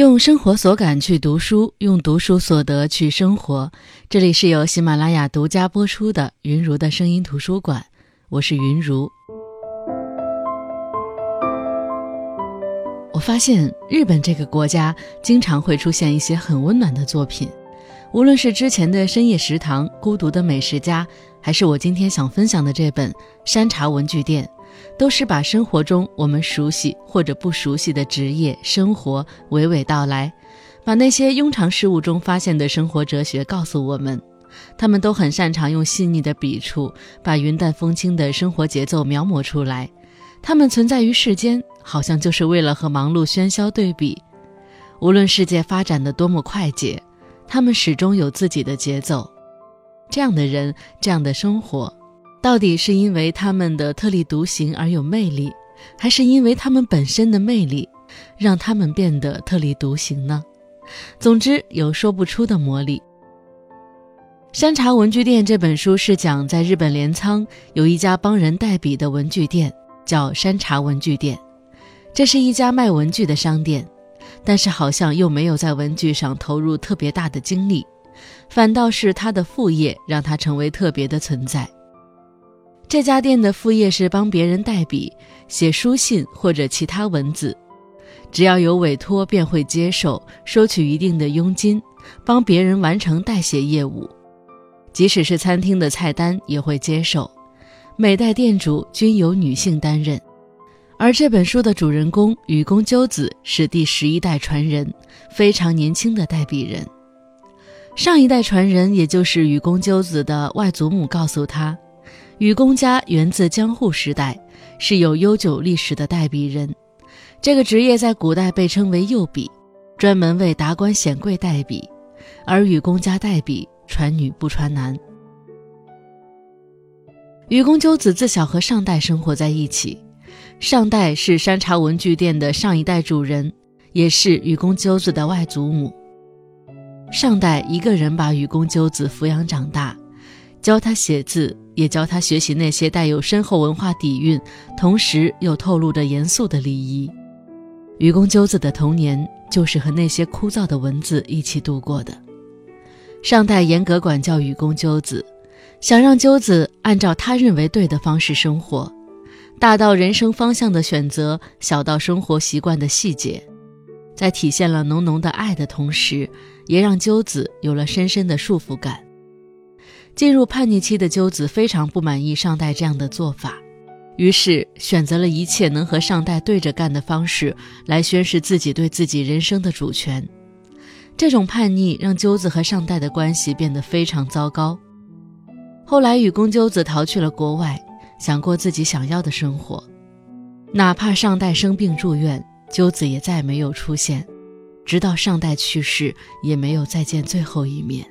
用生活所感去读书，用读书所得去生活。这里是由喜马拉雅独家播出的云如的声音图书馆，我是云如。我发现日本这个国家经常会出现一些很温暖的作品，无论是之前的深夜食堂、孤独的美食家，还是我今天想分享的这本《山茶文具店》。都是把生活中我们熟悉或者不熟悉的职业生活娓娓道来，把那些庸常事物中发现的生活哲学告诉我们。他们都很擅长用细腻的笔触，把云淡风轻的生活节奏描摹出来。他们存在于世间，好像就是为了和忙碌喧嚣对比。无论世界发展的多么快捷，他们始终有自己的节奏。这样的人，这样的生活。到底是因为他们的特立独行而有魅力，还是因为他们本身的魅力让他们变得特立独行呢？总之，有说不出的魔力。《山茶文具店》这本书是讲在日本镰仓有一家帮人代笔的文具店，叫山茶文具店。这是一家卖文具的商店，但是好像又没有在文具上投入特别大的精力，反倒是他的副业让他成为特别的存在。这家店的副业是帮别人代笔、写书信或者其他文字，只要有委托便会接受，收取一定的佣金，帮别人完成代写业务。即使是餐厅的菜单也会接受，每代店主均由女性担任。而这本书的主人公雨宫鸠子是第十一代传人，非常年轻的代笔人。上一代传人，也就是雨宫鸠子的外祖母，告诉他。雨公家源自江户时代，是有悠久历史的代笔人。这个职业在古代被称为右笔，专门为达官显贵代笔。而雨公家代笔传女不传男。雨宫鸠子自小和上代生活在一起，上代是山茶文具店的上一代主人，也是雨宫鸠子的外祖母。上代一个人把雨宫鸠子抚养长大，教他写字。也教他学习那些带有深厚文化底蕴，同时又透露着严肃的礼仪。愚公鸠子的童年就是和那些枯燥的文字一起度过的。上代严格管教愚公鸠子，想让鸠子按照他认为对的方式生活，大到人生方向的选择，小到生活习惯的细节，在体现了浓浓的爱的同时，也让鸠子有了深深的束缚感。进入叛逆期的鸠子非常不满意上代这样的做法，于是选择了一切能和上代对着干的方式来宣示自己对自己人生的主权。这种叛逆让鸠子和上代的关系变得非常糟糕。后来，雨宫鸠子逃去了国外，想过自己想要的生活。哪怕上代生病住院，鸠子也再没有出现，直到上代去世，也没有再见最后一面。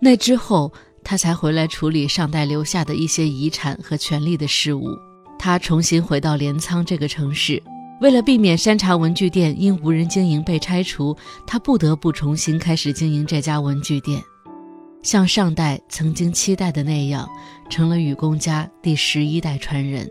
那之后。他才回来处理上代留下的一些遗产和权力的事务。他重新回到镰仓这个城市，为了避免山茶文具店因无人经营被拆除，他不得不重新开始经营这家文具店，像上代曾经期待的那样，成了雨宫家第十一代传人。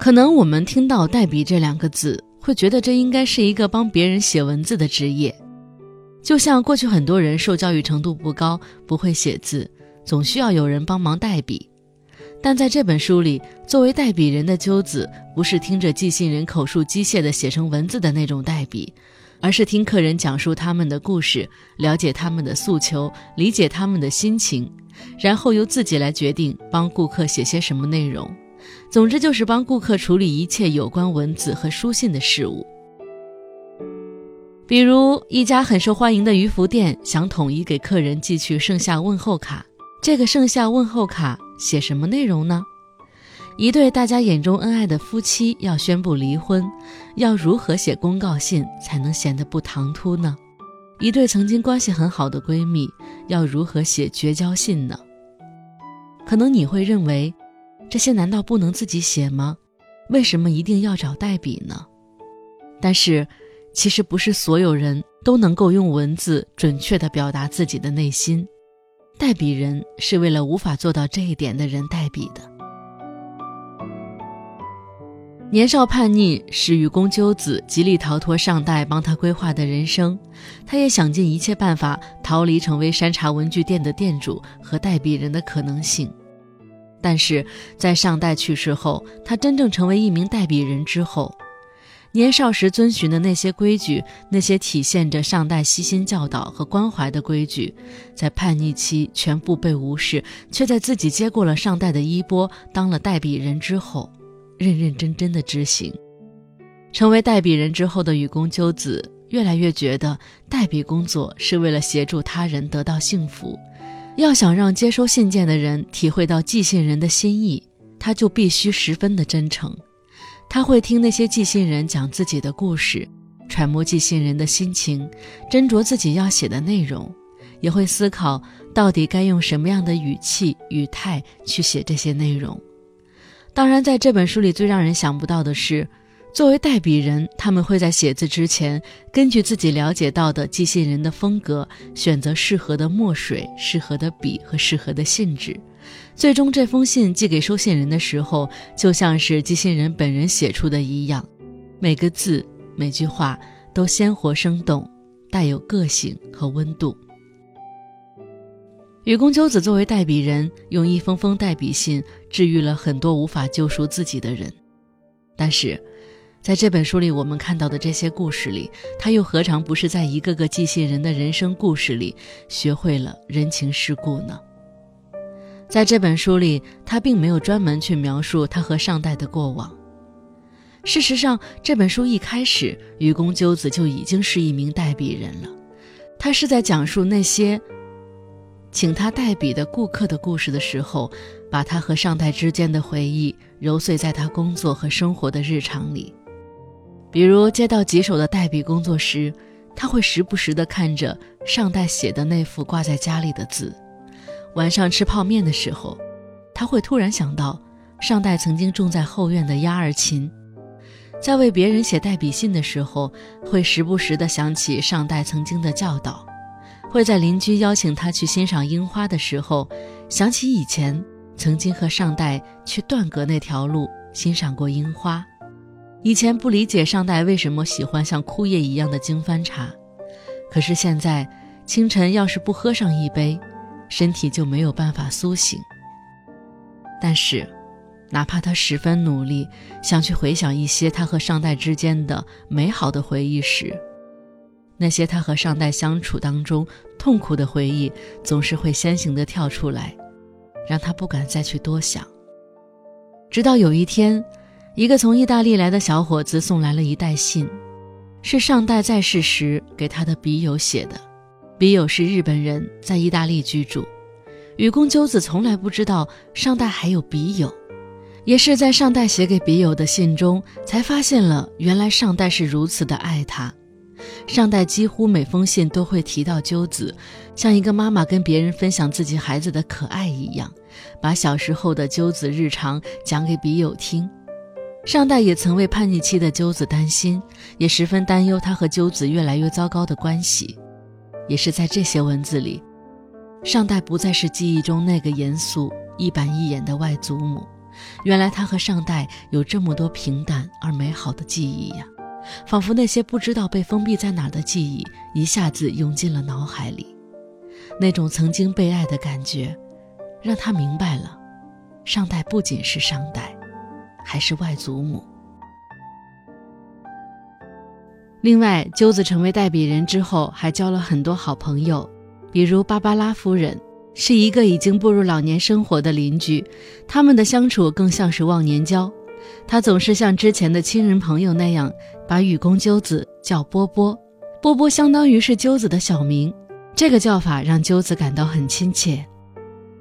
可能我们听到“代笔”这两个字，会觉得这应该是一个帮别人写文字的职业。就像过去很多人受教育程度不高，不会写字，总需要有人帮忙代笔。但在这本书里，作为代笔人的鸠子，不是听着寄信人口述机械的写成文字的那种代笔，而是听客人讲述他们的故事，了解他们的诉求，理解他们的心情，然后由自己来决定帮顾客写些什么内容。总之，就是帮顾客处理一切有关文字和书信的事物。比如一家很受欢迎的鱼服店想统一给客人寄去盛夏问候卡，这个盛夏问候卡写什么内容呢？一对大家眼中恩爱的夫妻要宣布离婚，要如何写公告信才能显得不唐突呢？一对曾经关系很好的闺蜜要如何写绝交信呢？可能你会认为，这些难道不能自己写吗？为什么一定要找代笔呢？但是。其实不是所有人都能够用文字准确地表达自己的内心，代笔人是为了无法做到这一点的人代笔的。年少叛逆使雨宫鸠子极力逃脱上代帮他规划的人生，他也想尽一切办法逃离成为山茶文具店的店主和代笔人的可能性。但是在上代去世后，他真正成为一名代笔人之后，年少时遵循的那些规矩，那些体现着上代悉心教导和关怀的规矩，在叛逆期全部被无视，却在自己接过了上代的衣钵，当了代笔人之后，认认真真的执行。成为代笔人之后的雨宫鸠子，越来越觉得代笔工作是为了协助他人得到幸福。要想让接收信件的人体会到寄信人的心意，他就必须十分的真诚。他会听那些寄信人讲自己的故事，揣摩寄信人的心情，斟酌自己要写的内容，也会思考到底该用什么样的语气语态去写这些内容。当然，在这本书里最让人想不到的是。作为代笔人，他们会在写字之前，根据自己了解到的寄信人的风格，选择适合的墨水、适合的笔和适合的信纸。最终，这封信寄给收信人的时候，就像是寄信人本人写出的一样，每个字、每句话都鲜活生动，带有个性和温度。雨宫鸠子作为代笔人，用一封封代笔信治愈了很多无法救赎自己的人，但是。在这本书里，我们看到的这些故事里，他又何尝不是在一个个寄信人的人生故事里学会了人情世故呢？在这本书里，他并没有专门去描述他和上代的过往。事实上，这本书一开始，愚公鸠子就已经是一名代笔人了。他是在讲述那些请他代笔的顾客的故事的时候，把他和上代之间的回忆揉碎在他工作和生活的日常里。比如接到棘手的代笔工作时，他会时不时地看着上代写的那幅挂在家里的字。晚上吃泡面的时候，他会突然想到上代曾经种在后院的鸭儿芹。在为别人写代笔信的时候，会时不时地想起上代曾经的教导。会在邻居邀请他去欣赏樱花的时候，想起以前曾经和上代去断阁那条路欣赏过樱花。以前不理解上代为什么喜欢像枯叶一样的经幡茶，可是现在清晨要是不喝上一杯，身体就没有办法苏醒。但是，哪怕他十分努力想去回想一些他和上代之间的美好的回忆时，那些他和上代相处当中痛苦的回忆总是会先行的跳出来，让他不敢再去多想。直到有一天。一个从意大利来的小伙子送来了一袋信，是上代在世时给他的笔友写的。笔友是日本人，在意大利居住。雨宫鸠子从来不知道上代还有笔友，也是在上代写给笔友的信中，才发现了原来上代是如此的爱他。上代几乎每封信都会提到鸠子，像一个妈妈跟别人分享自己孩子的可爱一样，把小时候的鸠子日常讲给笔友听。上代也曾为叛逆期的鸠子担心，也十分担忧他和鸠子越来越糟糕的关系。也是在这些文字里，上代不再是记忆中那个严肃、一板一眼的外祖母。原来他和上代有这么多平淡而美好的记忆呀！仿佛那些不知道被封闭在哪儿的记忆，一下子涌进了脑海里。那种曾经被爱的感觉，让他明白了，上代不仅是上代。还是外祖母。另外，鸠子成为代笔人之后，还交了很多好朋友，比如芭芭拉夫人，是一个已经步入老年生活的邻居，他们的相处更像是忘年交。他总是像之前的亲人朋友那样，把雨宫鸠子叫波波，波波相当于是鸠子的小名，这个叫法让鸠子感到很亲切，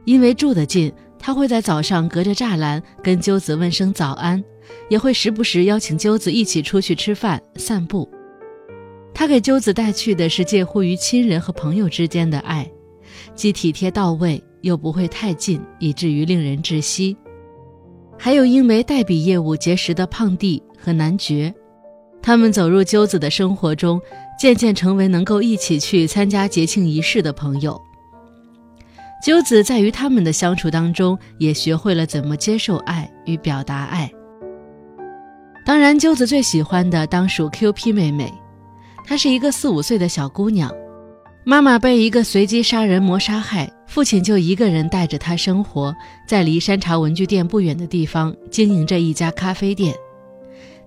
因为住得近。他会在早上隔着栅栏跟鸠子问声早安，也会时不时邀请鸠子一起出去吃饭、散步。他给鸠子带去的是介乎于亲人和朋友之间的爱，既体贴到位，又不会太近，以至于令人窒息。还有因为代笔业务结识的胖弟和男爵，他们走入鸠子的生活中，渐渐成为能够一起去参加节庆仪式的朋友。鸠子在与他们的相处当中，也学会了怎么接受爱与表达爱。当然，鸠子最喜欢的当属 Q P 妹妹，她是一个四五岁的小姑娘，妈妈被一个随机杀人魔杀害，父亲就一个人带着她生活在离山茶文具店不远的地方，经营着一家咖啡店。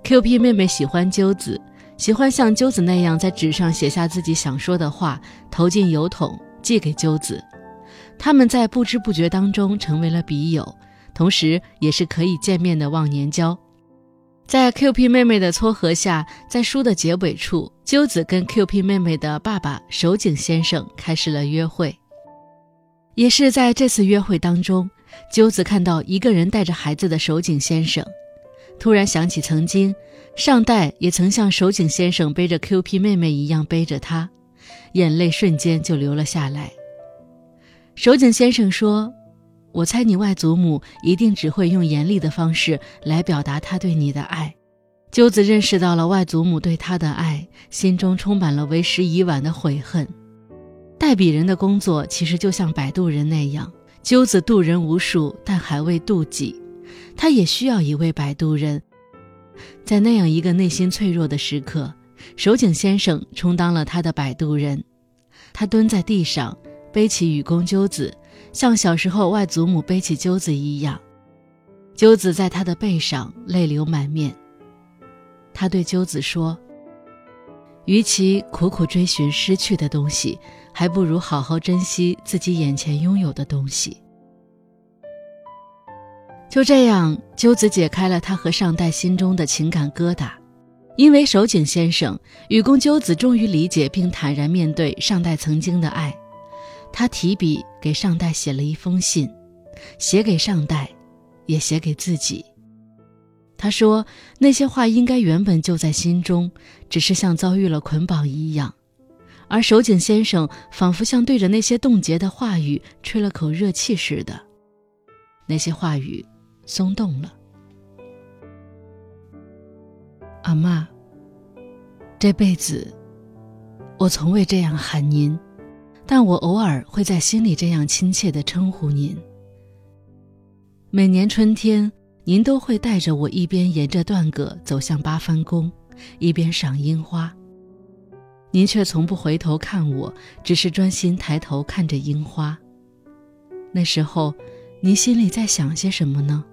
Q P 妹妹喜欢鸠子，喜欢像鸠子那样在纸上写下自己想说的话，投进邮筒寄给鸠子。他们在不知不觉当中成为了笔友，同时也是可以见面的忘年交。在 Q P 妹妹的撮合下，在书的结尾处，鸠子跟 Q P 妹妹的爸爸守井先生开始了约会。也是在这次约会当中，鸠子看到一个人带着孩子的守井先生，突然想起曾经上代也曾像守井先生背着 Q P 妹妹一样背着她，眼泪瞬间就流了下来。守井先生说。我猜你外祖母一定只会用严厉的方式来表达她对你的爱。鸠子认识到了外祖母对他的爱，心中充满了为时已晚的悔恨。代笔人的工作其实就像摆渡人那样，鸠子渡人无数，但还未渡己，他也需要一位摆渡人。在那样一个内心脆弱的时刻，守井先生充当了他的摆渡人。他蹲在地上，背起雨宫鸠子。像小时候外祖母背起鸠子一样，鸠子在他的背上泪流满面。他对鸠子说：“与其苦苦追寻失去的东西，还不如好好珍惜自己眼前拥有的东西。”就这样，鸠子解开了他和上代心中的情感疙瘩。因为守井先生，雨宫鸠子终于理解并坦然面对上代曾经的爱。他提笔给上代写了一封信，写给上代，也写给自己。他说那些话应该原本就在心中，只是像遭遇了捆绑一样。而守井先生仿佛像对着那些冻结的话语吹了口热气似的，那些话语松动了。阿妈，这辈子我从未这样喊您。但我偶尔会在心里这样亲切地称呼您。每年春天，您都会带着我一边沿着断葛走向八幡宫，一边赏樱花。您却从不回头看我，只是专心抬头看着樱花。那时候，您心里在想些什么呢？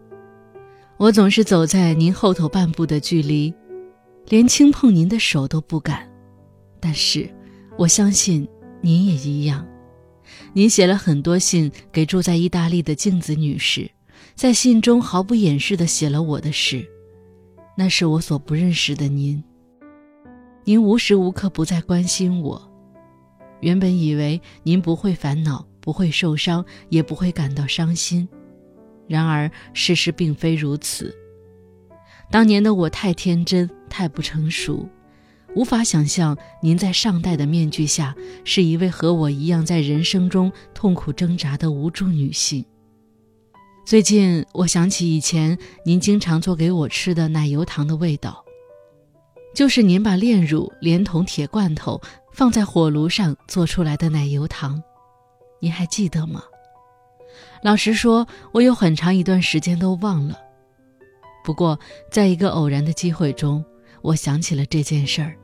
我总是走在您后头半步的距离，连轻碰您的手都不敢。但是，我相信。您也一样，您写了很多信给住在意大利的镜子女士，在信中毫不掩饰地写了我的事，那是我所不认识的您。您无时无刻不在关心我，原本以为您不会烦恼，不会受伤，也不会感到伤心，然而事实并非如此。当年的我太天真，太不成熟。无法想象您在上代的面具下是一位和我一样在人生中痛苦挣扎的无助女性。最近我想起以前您经常做给我吃的奶油糖的味道，就是您把炼乳连同铁罐头放在火炉上做出来的奶油糖，您还记得吗？老实说，我有很长一段时间都忘了。不过，在一个偶然的机会中，我想起了这件事儿。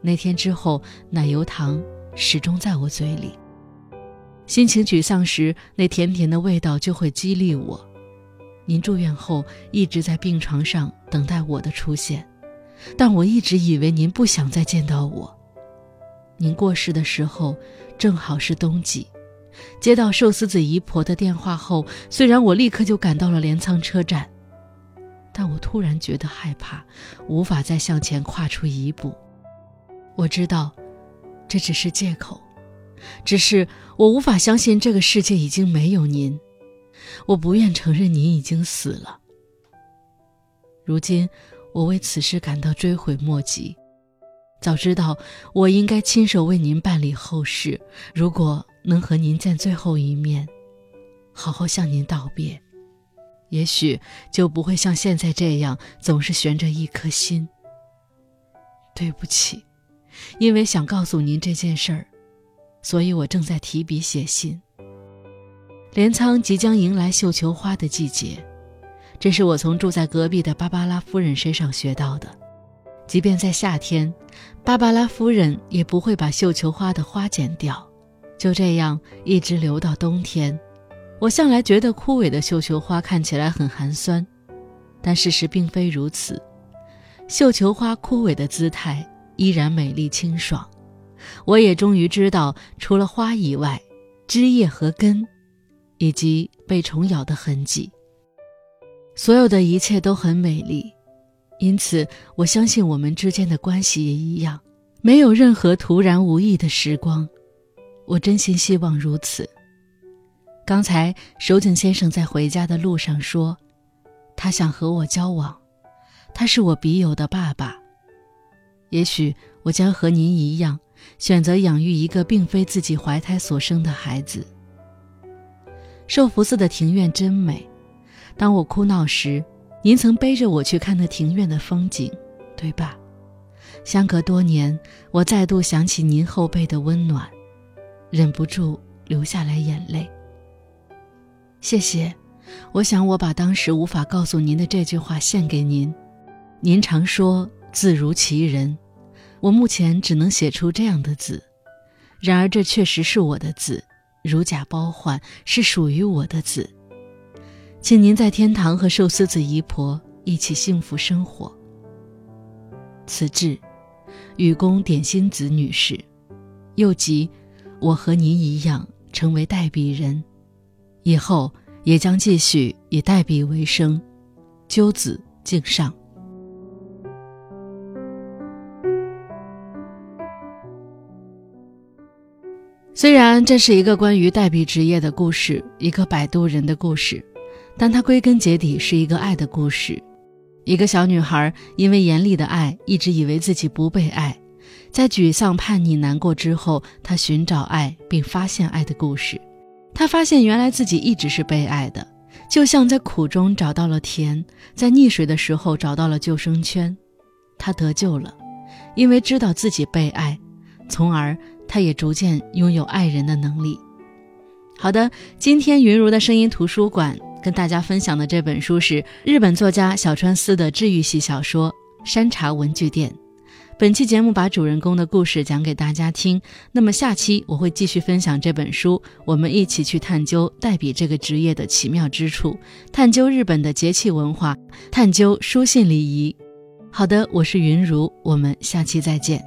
那天之后，奶油糖始终在我嘴里。心情沮丧时，那甜甜的味道就会激励我。您住院后一直在病床上等待我的出现，但我一直以为您不想再见到我。您过世的时候正好是冬季，接到寿司子姨婆的电话后，虽然我立刻就赶到了镰仓车站，但我突然觉得害怕，无法再向前跨出一步。我知道，这只是借口，只是我无法相信这个世界已经没有您。我不愿承认您已经死了。如今，我为此事感到追悔莫及。早知道我应该亲手为您办理后事，如果能和您见最后一面，好好向您道别，也许就不会像现在这样总是悬着一颗心。对不起。因为想告诉您这件事儿，所以我正在提笔写信。镰仓即将迎来绣球花的季节，这是我从住在隔壁的芭芭拉夫人身上学到的。即便在夏天，芭芭拉夫人也不会把绣球花的花剪掉，就这样一直留到冬天。我向来觉得枯萎的绣球花看起来很寒酸，但事实并非如此。绣球花枯萎的姿态依然美丽清爽。我也终于知道，除了花以外，枝叶和根，以及被虫咬的痕迹，所有的一切都很美丽。因此，我相信我们之间的关系也一样，没有任何突然无意的时光。我真心希望如此。刚才守井先生在回家的路上说，他想和我交往，他是我笔友的爸爸。也许我将和您一样，选择养育一个并非自己怀胎所生的孩子。寿福寺的庭院真美，当我哭闹时。您曾背着我去看那庭院的风景，对吧？相隔多年，我再度想起您后背的温暖，忍不住流下来眼泪。谢谢，我想我把当时无法告诉您的这句话献给您。您常说字如其人，我目前只能写出这样的字，然而这确实是我的字，如假包换，是属于我的字。请您在天堂和寿司子姨婆一起幸福生活。此致，雨宫点心子女士，又即我和您一样成为代笔人，以后也将继续以代笔为生。鸠子敬上。虽然这是一个关于代笔职业的故事，一个摆渡人的故事。但它归根结底是一个爱的故事，一个小女孩因为严厉的爱，一直以为自己不被爱，在沮丧、叛逆、难过之后，她寻找爱并发现爱的故事。他发现原来自己一直是被爱的，就像在苦中找到了甜，在溺水的时候找到了救生圈，他得救了，因为知道自己被爱，从而他也逐渐拥有爱人的能力。好的，今天云如的声音图书馆。跟大家分享的这本书是日本作家小川思的治愈系小说《山茶文具店》。本期节目把主人公的故事讲给大家听，那么下期我会继续分享这本书，我们一起去探究代笔这个职业的奇妙之处，探究日本的节气文化，探究书信礼仪。好的，我是云如，我们下期再见。